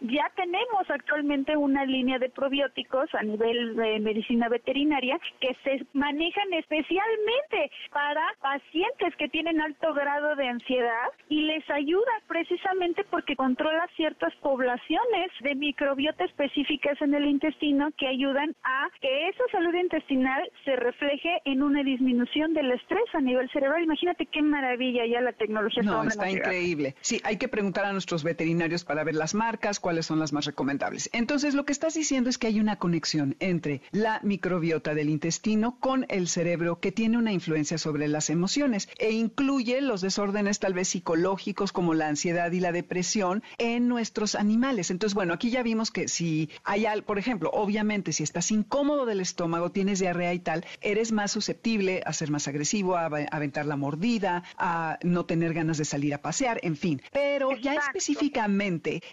ya tenemos actualmente una línea de probióticos a nivel de medicina veterinaria que se manejan especialmente para pacientes que tienen alto grado de ansiedad y les ayuda precisamente porque controla ciertas poblaciones de microbiota específicas en el intestino que ayudan a que esa salud intestinal se refleje en una disminución del estrés a nivel cerebral. Imagínate qué maravilla ya la tecnología. No, está increíble. Sí, hay que preguntar a nuestros veterinarios para ver las marcas, cuáles son las más recomendables. Entonces, lo que estás diciendo es que hay una conexión entre la microbiota del intestino con el cerebro que tiene una influencia sobre las emociones e incluye los desórdenes tal vez psicológicos como la ansiedad y la depresión en nuestros animales. Entonces, bueno, aquí ya vimos que si hay, algo, por ejemplo, obviamente si estás incómodo del estómago, tienes diarrea y tal, eres más susceptible a ser más agresivo, a aventar la mordida, a no tener ganas de salir a pasear, en fin. Pero ya específicamente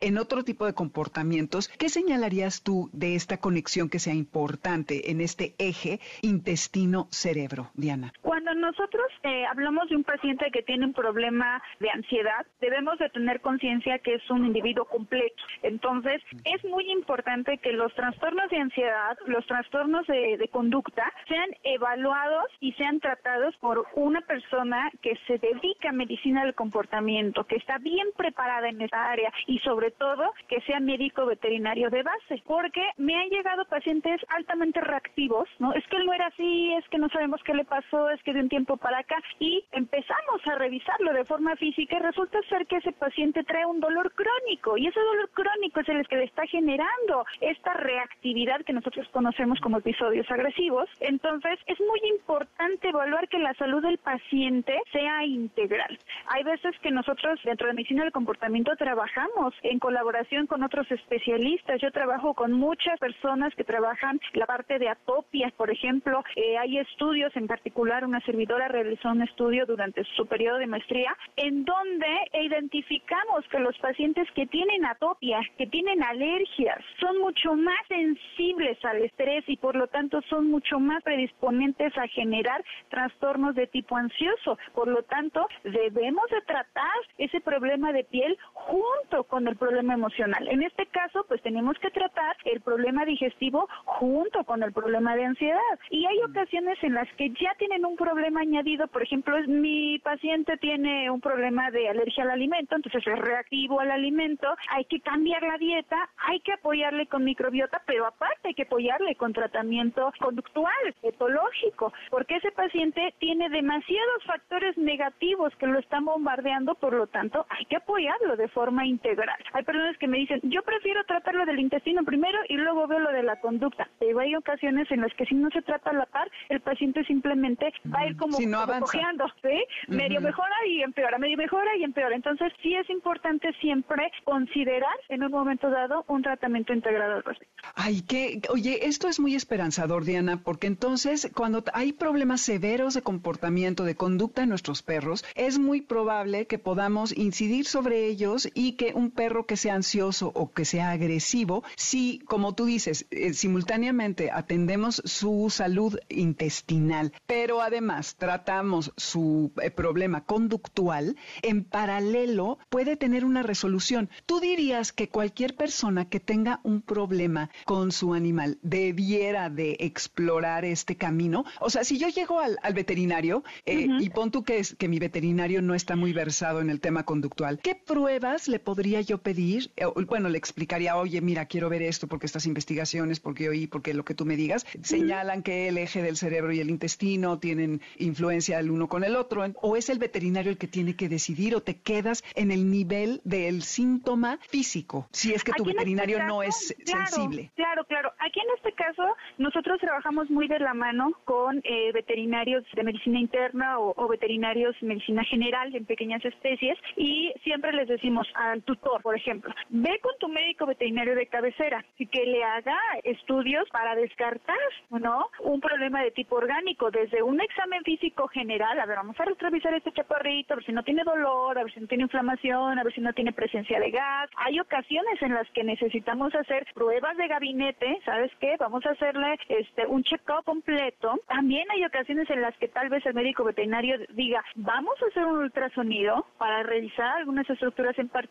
en otro tipo de comportamientos, ¿qué señalarías tú de esta conexión que sea importante en este eje intestino-cerebro, Diana? Cuando nosotros eh, hablamos de un paciente que tiene un problema de ansiedad, debemos de tener conciencia que es un individuo completo. Entonces, es muy importante que los trastornos de ansiedad, los trastornos de, de conducta, sean evaluados y sean tratados por una persona que se dedica a medicina del comportamiento, que está bien preparada en esa área y sobre todo que sea médico veterinario de base, porque me han llegado pacientes altamente reactivos, ¿no? Es que él no era así, es que no sabemos qué le pasó, es que de un tiempo para acá y empezamos a revisarlo de forma física y resulta ser que ese paciente trae un dolor crónico y ese dolor crónico es el que le está generando esta reactividad que nosotros conocemos como episodios agresivos. Entonces, es muy importante evaluar que la salud del paciente sea integral. Hay veces que nosotros dentro de medicina del comportamiento trabajamos en colaboración con otros especialistas. Yo trabajo con muchas personas que trabajan la parte de atopias, por ejemplo. Eh, hay estudios, en particular una servidora realizó un estudio durante su periodo de maestría en donde identificamos que los pacientes que tienen atopia, que tienen alergias, son mucho más sensibles al estrés y por lo tanto son mucho más predisponentes a generar trastornos de tipo ansioso. Por lo tanto, debemos de tratar ese problema de piel junto con el problema emocional. En este caso, pues tenemos que tratar el problema digestivo junto con el problema de ansiedad. Y hay ocasiones en las que ya tienen un problema añadido, por ejemplo, mi paciente tiene un problema de alergia al alimento, entonces es reactivo al alimento, hay que cambiar la dieta, hay que apoyarle con microbiota, pero aparte hay que apoyarle con tratamiento conductual, etológico, porque ese paciente tiene demasiados factores negativos que lo están bombardeando, por lo tanto hay que apoyarlo de forma integral. Hay personas que me dicen, yo prefiero tratarlo del intestino primero y luego veo lo de la conducta, pero hay ocasiones en las que si no se trata a la par, el paciente simplemente va a ir como, si no cojeando, ¿sí? Medio mejora y empeora, medio mejora y empeora. Entonces sí es importante siempre considerar en un momento dado un tratamiento integrado al respecto. Ay, que, oye, esto es muy esperanzador, Diana, porque entonces cuando hay problemas severos de comportamiento, de conducta en nuestros perros, es muy probable que podamos incidir sobre ellos y que un perro que sea ansioso o que sea agresivo, si, como tú dices, eh, simultáneamente atendemos su salud intestinal, pero además tratamos su eh, problema conductual, en paralelo puede tener una resolución. ¿Tú dirías que cualquier persona que tenga un problema con su animal debiera de explorar este camino? O sea, si yo llego al, veterinario eh, y pon tú que, es, que mi veterinario no está muy versado en el tema conductual, ¿qué pruebas le podría yo pedir? Eh, bueno, le explicaría, oye, mira, quiero ver esto porque estas investigaciones, porque oí, porque lo que tú me digas, señalan que el eje del cerebro y el intestino tienen influencia el uno con el otro, o es el veterinario el que tiene que decidir o te quedas en el nivel del síntoma físico, si es que tu este veterinario no es sensible. Claro, claro. Aquí en este caso nosotros trabajamos muy de la mano con eh, veterinarios de medicina interna o, veterinarios de medicina general en pequeñas especies y siempre les decimos al tutor, por ejemplo, ve con tu médico veterinario de cabecera y que le haga estudios para descartar, ¿no? Un problema de tipo orgánico, desde un examen físico general, a ver, vamos a revisar este chaparrito, a ver si no tiene dolor, a ver si no tiene inflamación, a ver si no tiene presencia de gas. Hay ocasiones en las que necesitamos hacer pruebas de gabinete, ¿sabes qué? Vamos a hacerle este un check-up completo. También hay ocasiones en las que tal vez el médico veterinario diga, vamos a hacer un ultrasonido para revisar algunas estructuras en particular.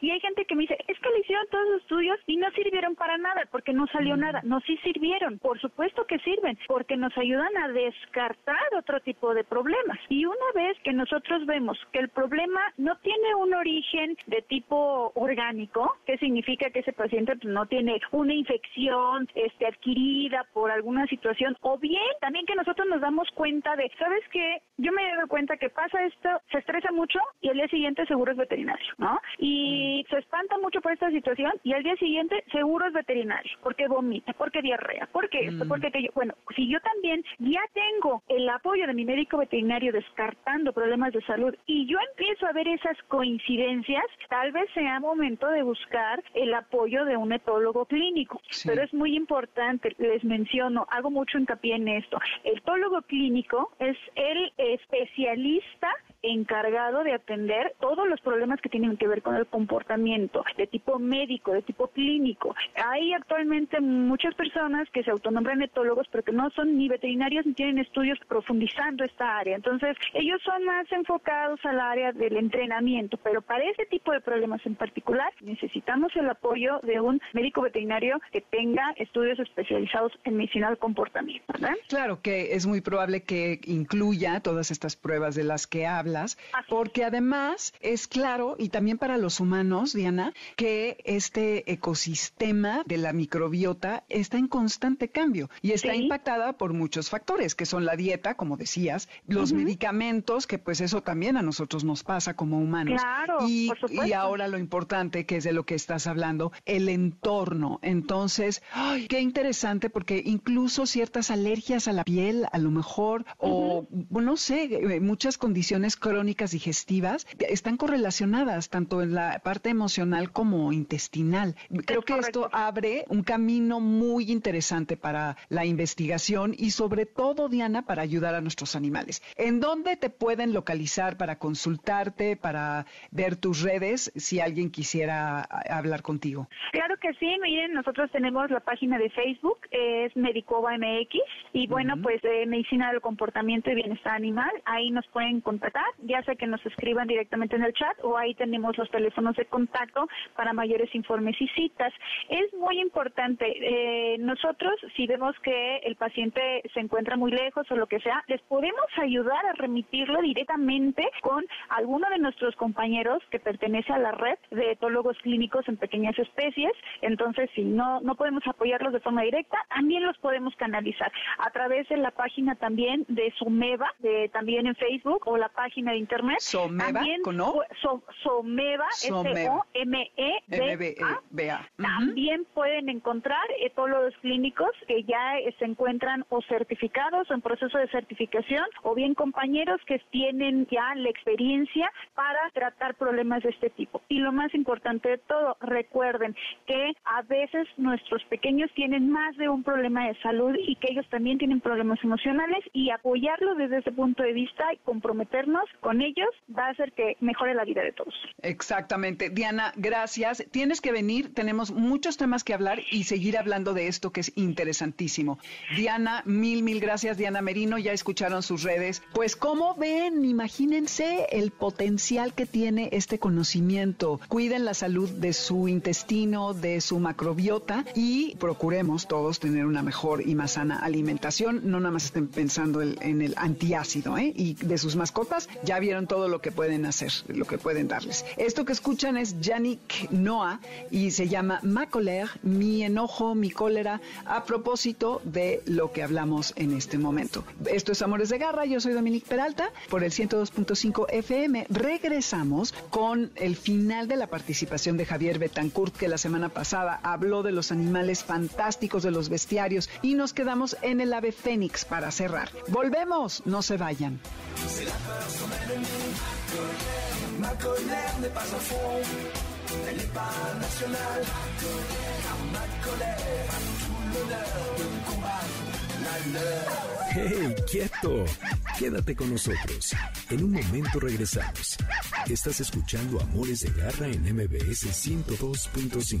Y hay gente que me dice, es que le hicieron todos los estudios y no sirvieron para nada porque no salió mm. nada. No, sí sirvieron, por supuesto que sirven, porque nos ayudan a descartar otro tipo de problemas. Y una vez que nosotros vemos que el problema no tiene un origen de tipo orgánico, que significa que ese paciente pues, no tiene una infección este, adquirida por alguna situación, o bien también que nosotros nos damos cuenta de, ¿sabes qué? Yo me he dado cuenta que pasa esto, se estresa mucho y el día siguiente seguro es veterinario, ¿no? Y mm. se espanta mucho por esta situación y al día siguiente seguro es veterinario, porque vomita, porque diarrea, porque esto, mm. porque que yo, bueno, si yo también ya tengo el apoyo de mi médico veterinario descartando problemas de salud y yo empiezo a ver esas coincidencias, tal vez sea momento de buscar el apoyo de un etólogo clínico. Pero es muy importante, les menciono, hago mucho hincapié en esto. El etólogo clínico es el especialista encargado de atender todos los problemas que tienen que ver con el comportamiento, de tipo médico, de tipo clínico. Hay actualmente muchas personas que se autonombran etólogos, pero que no son ni veterinarios ni tienen estudios profundizando esta área. Entonces, ellos son más enfocados al área del entrenamiento, pero para ese tipo de problemas en particular necesitamos el apoyo de un médico veterinario que tenga estudios especializados en medicina del comportamiento. Claro que es muy probable que incluya todas estas pruebas de las que hablas, porque además es claro, y también para los humanos, Diana, que este ecosistema de la microbiota está en constante cambio y está impactada por muchos factores, que son la dieta, como decías, los medicamentos, que pues eso también a nosotros nos pasa como humanos. Claro, y, y ahora lo importante, que es de lo que estás hablando, el entorno. Entonces, ay, qué interesante, porque incluso ciertas alergias a la piel, a lo mejor, o no sé, eh, muchas condiciones crónicas digestivas están correlacionadas tanto en la parte emocional como intestinal. Creo que esto abre un camino muy interesante para la investigación y sobre todo, Diana, para ayudar a nuestros animales. ¿En dónde te pueden localizar para consultarte, para ver tus redes, si alguien quisiera hablar contigo? Claro que sí, miren, nosotros tenemos la página de Facebook, es Medicova MX, y bueno, pues eh, Medicina del Comportamiento y Bienestar Animal, ahí nos pueden contactar, ya sea que nos escriban directamente en el chat o ahí tenemos los teléfonos de contacto para mayores informes y citas. Es muy importante, eh, nosotros si vemos que el paciente se encuentra muy lejos o lo que sea, les podemos ayudar a remitirlo directamente con alguno de nuestros compañeros que pertenece a la red de etólogos clínicos en pequeñas especies. Entonces, si no, no podemos apoyarlos de forma directa, también los podemos canalizar a través de la página también de Sumeva, de, también en Facebook o la página de internet. Someva, también, ¿no? Someva, S-O-M-E-B-A. También pueden encontrar etólogos clínicos que ya se encuentran o certificados o en proceso de certificación o bien compañeros que tienen ya la experiencia para tratar problemas de este tipo. Y lo más importante de todo, recuerden que a veces nuestros pequeños tienen más de un problema de salud y que ellos también tienen problemas emocionales y apoyarlos desde ese punto de vista y comprometernos con ellos va a hacer que mejore la vida de todos. Exactamente. Diana, gracias. Tienes que venir, tenemos muchos temas que hablar y seguir hablando de esto que es interesantísimo. Diana, mil, mil gracias, Diana Merino, ya escucharon sus redes. Pues, ¿cómo ven? Imagínense el potencial que tiene este conocimiento. Cuiden la salud de su intestino, de su macrobiota y procuremos todos tener una mejor y más sana alimentación. No nada más estén pensando en el antiácido, ¿eh? Y de sus mascotas, ya vieron todo lo que pueden hacer, lo que pueden darles. Esto que escuchan es Yannick Noah y se llama Ma colère, mi enojo, mi cólera, a propósito de lo que hablamos en este momento. Esto es Amores de Garra, yo soy Dominique Peralta por el 102.5 FM. Regresamos con el final de la participación de Javier Betancourt, que la semana pasada habló de los animales fantásticos de los bestiarios y nos quedamos en el ave fénix para cerrar. Volvemos, no se vayan. ¡Hey, quieto! Quédate con nosotros. En un momento regresamos. Estás escuchando Amores de Garra en MBS 102.5.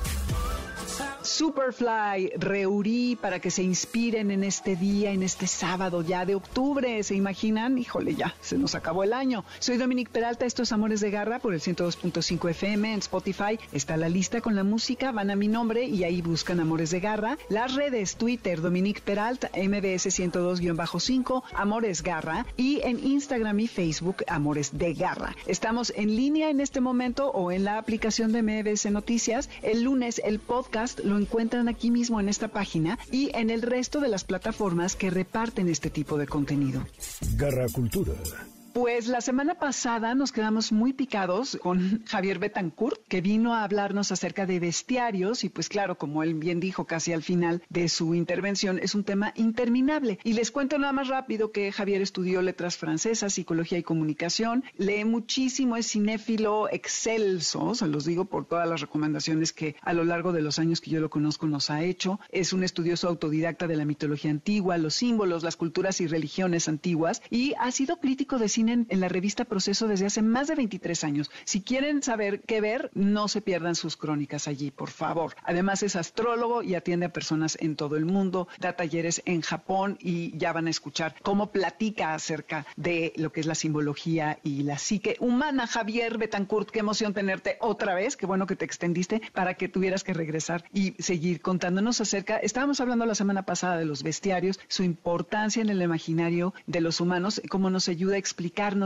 Superfly, Reurí, para que se inspiren en este día, en este sábado ya de octubre. ¿Se imaginan? Híjole, ya, se nos acabó el año. Soy Dominique Peralta, esto es Amores de Garra por el 102.5 FM en Spotify. Está la lista con la música, van a mi nombre y ahí buscan Amores de Garra. Las redes, Twitter, Dominique Peralta, MBS 102-5, Amores Garra y en Instagram y Facebook, Amores de Garra. Estamos en línea en este momento o en la aplicación de MBS Noticias. El lunes el podcast lo encuentran aquí mismo en esta página y en el resto de las plataformas que reparten este tipo de contenido. Garra Cultura. Pues la semana pasada nos quedamos muy picados con Javier Betancourt, que vino a hablarnos acerca de bestiarios y pues claro, como él bien dijo casi al final de su intervención, es un tema interminable. Y les cuento nada más rápido que Javier estudió letras francesas, psicología y comunicación, lee muchísimo, es cinéfilo excelso, se los digo por todas las recomendaciones que a lo largo de los años que yo lo conozco nos ha hecho, es un estudioso autodidacta de la mitología antigua, los símbolos, las culturas y religiones antiguas y ha sido crítico de en, la revista Proceso desde hace más de 23 años. Si quieren saber qué ver, no se pierdan sus crónicas allí, por favor. Además es astrólogo y atiende a personas en todo el mundo, da talleres en Japón y ya van a escuchar cómo platica acerca de lo que es la simbología y la psique humana. Javier Betancourt, qué emoción tenerte otra vez, qué bueno que te extendiste para que tuvieras que regresar y seguir contándonos acerca. Estábamos hablando la semana pasada de los bestiarios, su importancia en el imaginario de los humanos, cómo nos ayuda a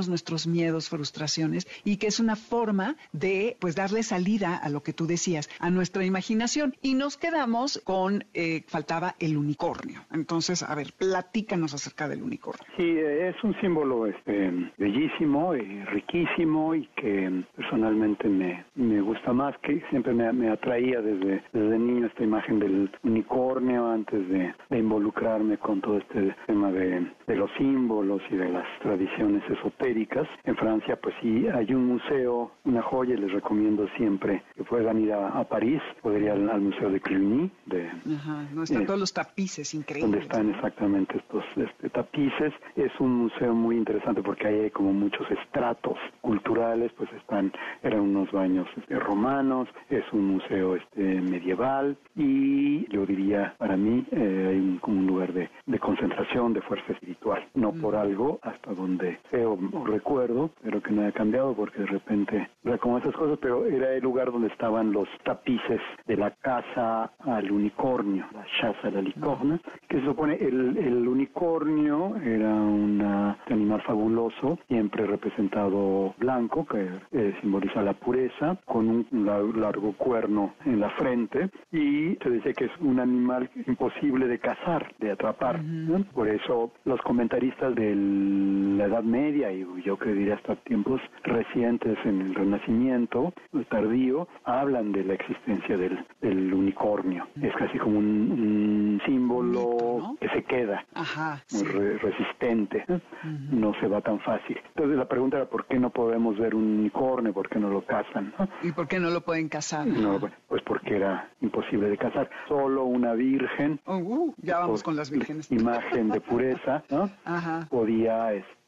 nuestros miedos, frustraciones y que es una forma de pues darle salida a lo que tú decías, a nuestra imaginación. Y nos quedamos con, eh, faltaba el unicornio. Entonces, a ver, platícanos acerca del unicornio. Sí, eh, es un símbolo este, bellísimo y riquísimo y que personalmente me, me gusta más, que siempre me, me atraía desde, desde niño esta imagen del unicornio antes de, de involucrarme con todo este tema de, de los símbolos y de las tradiciones esotéricas. En Francia, pues sí, hay un museo, una joya, les recomiendo siempre que puedan ir a, París, podría ir al, Museo de Cluny. De, Ajá, no están eh, todos los tapices increíbles. Donde están exactamente estos este, tapices. Es un museo muy interesante porque hay como muchos estratos culturales, pues están, eran unos baños este, romanos, es un museo este, medieval y yo diría, para mí, eh, hay un, como un lugar de, de concentración, de fuerza espiritual. No por algo, hasta donde sé o, recuerdo, pero que no haya cambiado porque de repente era como esas cosas, pero era el lugar donde estaban los tapices de la casa al unicornio, la chaza la licorna, que se supone el, el unicornio era un animal fabuloso, siempre representado blanco, que eh, simboliza la pureza, con un largo cuerno en la frente, y se dice que es un animal imposible de cazar, de atrapar. Por eso los comentaristas de la Edad Media, y yo que diría hasta tiempos recientes en el Renacimiento, tardío, hablan de la existencia del, unicornio. Es casi como un, símbolo que se queda, muy resistente, no se va tan fácil. Entonces la pregunta era, ¿por qué no podemos ver un unicornio? ¿Por qué no lo cazan? ¿Y por qué no lo pueden cazar? No, pues porque era imposible de cazar. Solo una virgen. Oh, uh, ya vamos con las vírgenes. Imagen de pureza, ¿no? Podía este,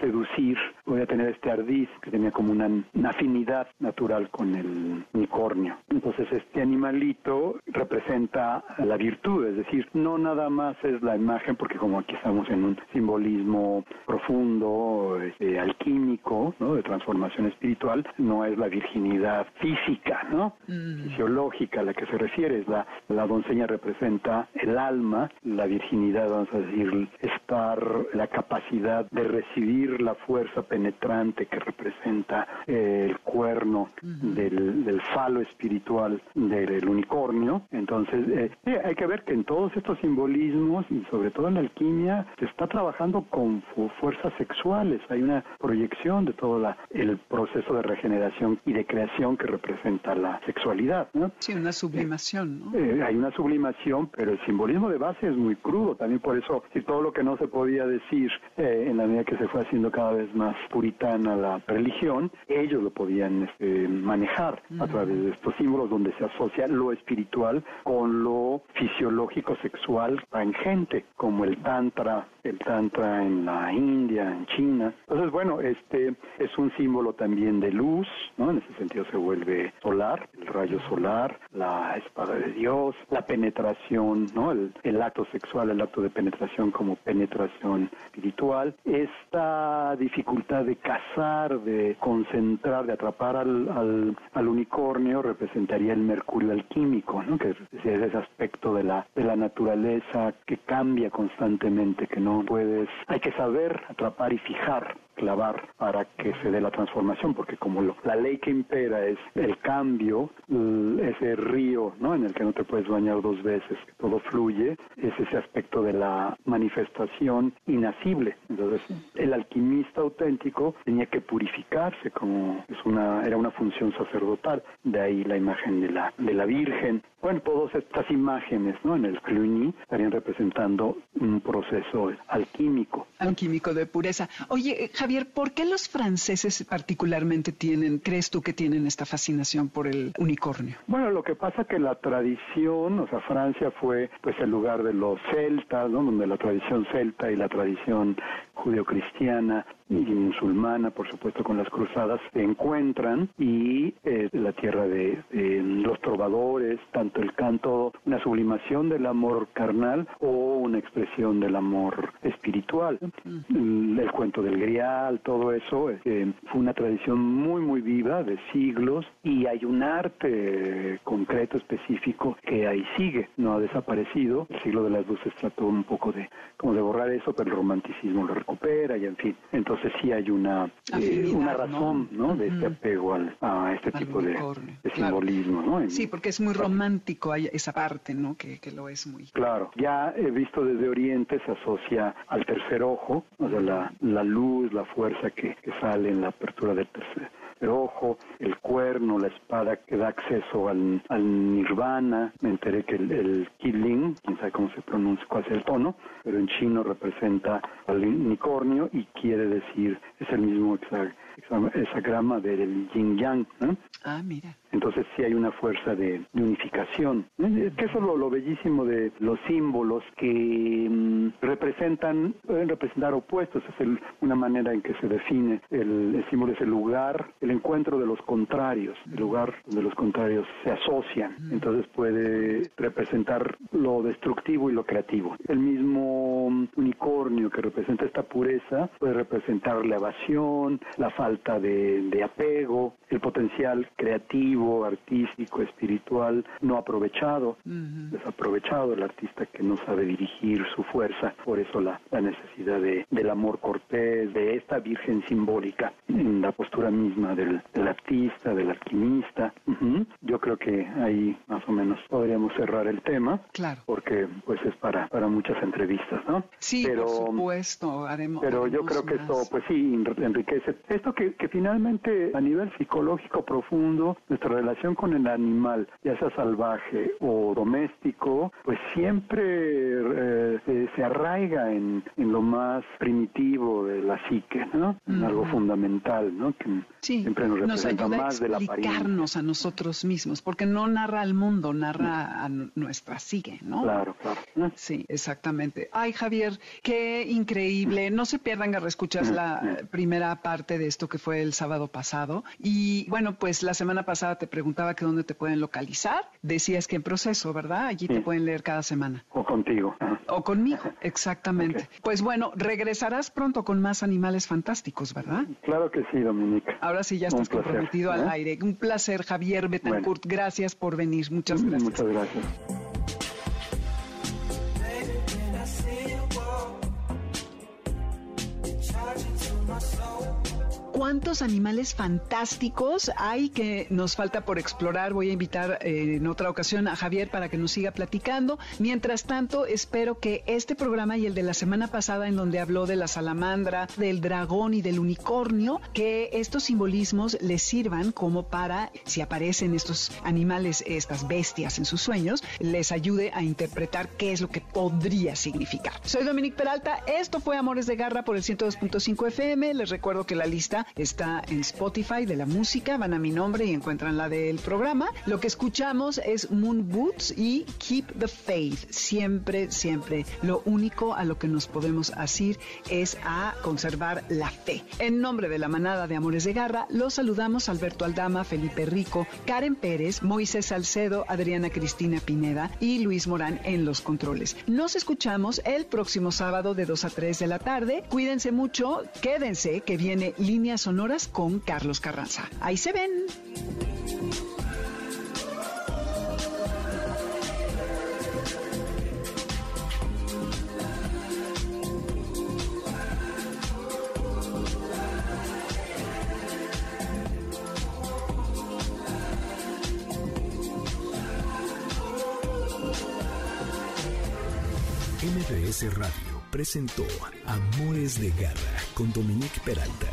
seducir, voy a tener este ardiz que tenía como una, afinidad natural con el unicornio. Entonces este animalito representa la virtud, es decir, no nada más es la imagen, porque como aquí estamos en un simbolismo profundo, este, alquímico, ¿no? de transformación espiritual, no es la virginidad física, ¿no? Mm. fisiológica a la que se refiere, es la, la doncella representa el alma, la virginidad, vamos a decir, estar, la capacidad de recibir la fuerza penetrante que representa eh, el cuerno del, falo espiritual del, unicornio. Entonces, eh, hay que ver que en todos estos simbolismos y sobre todo en la alquimia se está trabajando con fuerzas sexuales. Hay una proyección de todo la, el proceso de regeneración y de creación que representa la sexualidad. ¿no? Sí, una sublimación. Eh, hay una sublimación, pero el simbolismo de base es muy crudo. También por eso, si todo lo que no se podía decir en la medida que se fue haciendo cada vez más puritana la religión, ellos lo podían este, manejar a través de estos símbolos donde se asocia lo espiritual con lo fisiológico sexual tangente, como el tantra, el tantra en la India, en China. Entonces, bueno, este es un símbolo también de luz, ¿no? En ese sentido se vuelve solar, el rayo solar, la espada de Dios, la penetración, ¿no? El, el acto sexual, el acto de penetración como penetración espiritual esta dificultad de cazar, de concentrar, de atrapar al, al, unicornio representaría el mercurio alquímico, ¿no? que es ese aspecto de la, de la naturaleza que cambia constantemente, que no puedes, hay que saber atrapar y fijar clavar para que se dé la transformación, porque como la ley que impera es el cambio, ese río ¿no? en el que no te puedes bañar dos veces, todo fluye, es ese aspecto de la manifestación inacible. Entonces, el alquimista auténtico tenía que purificarse, como es una, era una función sacerdotal, de ahí la imagen de la, de la Virgen. Bueno, todas estas imágenes ¿no? en el Cluny estarían representando un proceso alquímico. Alquímico de pureza. Oye, eh, Javier, ¿por qué los franceses particularmente tienen, crees tú que tienen esta fascinación por el unicornio? Bueno, lo que pasa que la tradición, o sea, Francia fue pues el lugar de los celtas, donde la tradición celta y la tradición judeocristiana y musulmana, por supuesto con las cruzadas, se encuentran y eh, la tierra de, los trovadores, tanto el canto, una sublimación del amor carnal o una expresión del amor espiritual. El, cuento del grial, todo eso eh, fue una tradición muy, muy viva de siglos y hay un arte concreto, específico, que ahí sigue, no ha desaparecido. El siglo de las luces trató un poco de, como de borrar eso, pero el romanticismo lo recupera y en fin. Entonces sí hay una, eh, una razón ¿no? de este apego al, a este tipo de, simbolismo. ¿no? sí, porque es muy romántico esa parte, ¿no? Que, que, lo es muy. Claro, ya he visto desde Oriente se asocia al tercer ojo, o sea, la, la luz, la fuerza que, que sale en la apertura del tercer el ojo, el cuerno, la espada que da acceso al, nirvana. Me enteré que el, el Killing, quién sabe cómo se pronuncia, cuál es el tono, pero en chino representa al unicornio y quiere decir, es el mismo hexagrama del yin yang. ¿no? Ah, mira. Entonces sí hay una fuerza de, unificación. Es que eso es lo, bellísimo de los símbolos que mm, representan, pueden representar opuestos. Es una manera en que se define. El, símbolo es el lugar, el encuentro de los contrarios, el lugar donde los contrarios se asocian. Entonces puede representar lo destructivo y lo creativo. El mismo mm, unicornio que representa esta pureza puede representar la evasión, la falta de, de apego, el potencial creativo artístico, espiritual no aprovechado, desaprovechado el artista que no sabe dirigir su fuerza, por eso la, necesidad de, del amor cortés, de esta virgen simbólica en la postura misma del, artista, del alquimista. Yo creo que ahí más o menos podríamos cerrar el tema, claro. porque pues es para, para muchas entrevistas, ¿no? Sí, pero, por supuesto, haremos. Pero yo creo que esto, pues sí, enriquece. Esto que, que finalmente a nivel psicológico profundo, nuestra relación con el animal, ya sea salvaje o doméstico, pues siempre eh, se, arraiga en, en, lo más primitivo de la psique, ¿no? En algo fundamental, ¿no? Que siempre nos representa más de la explicarnos a nosotros mismos, porque no narra al mundo, narra a nuestra psique, ¿no? Claro, claro. Sí, exactamente. Ay, Javier, qué increíble. No se pierdan a reescuchar la primera parte de esto que fue el sábado pasado. Y bueno, pues la semana pasada te preguntaba que dónde te pueden localizar. Decías que en proceso, ¿verdad? Allí te pueden leer cada semana. O contigo. O conmigo, exactamente. Pues bueno, regresarás pronto con más animales fantásticos, ¿verdad? Claro que sí, Dominique. Ahora sí ya estás comprometido al ¿eh? aire. Un placer, Javier Betancourt. Gracias por venir. Muchas gracias. Muchas gracias. Cuántos animales fantásticos hay que nos falta por explorar. Voy a invitar eh, en otra ocasión a Javier para que nos siga platicando. Mientras tanto, espero que este programa y el de la semana pasada en donde habló de la salamandra, del dragón y del unicornio, que estos simbolismos les sirvan como para, si aparecen estos animales, estas bestias en sus sueños, les ayude a interpretar qué es lo que podría significar. Soy Dominique Peralta, esto fue Amores de Garra por el 102.5 FM. Les recuerdo que la lista está en Spotify de la música, van a mi nombre y encuentran la del programa. Lo que escuchamos es Moon Boots y Keep the Faith. Siempre, siempre. Lo único a lo que nos podemos asir es a conservar la fe. En nombre de la manada de Amores de Garra, los saludamos Alberto Aldama, Felipe Rico, Karen Pérez, Moisés Salcedo, Adriana Cristina Pineda y Luis Morán en los controles. Nos escuchamos el próximo sábado de 2 a 3 de la tarde. Cuídense mucho, quédense que viene línea Sonoras con Carlos Carranza. Ahí se ven. MBS Radio presentó Amores de Garra con Dominique Peralta.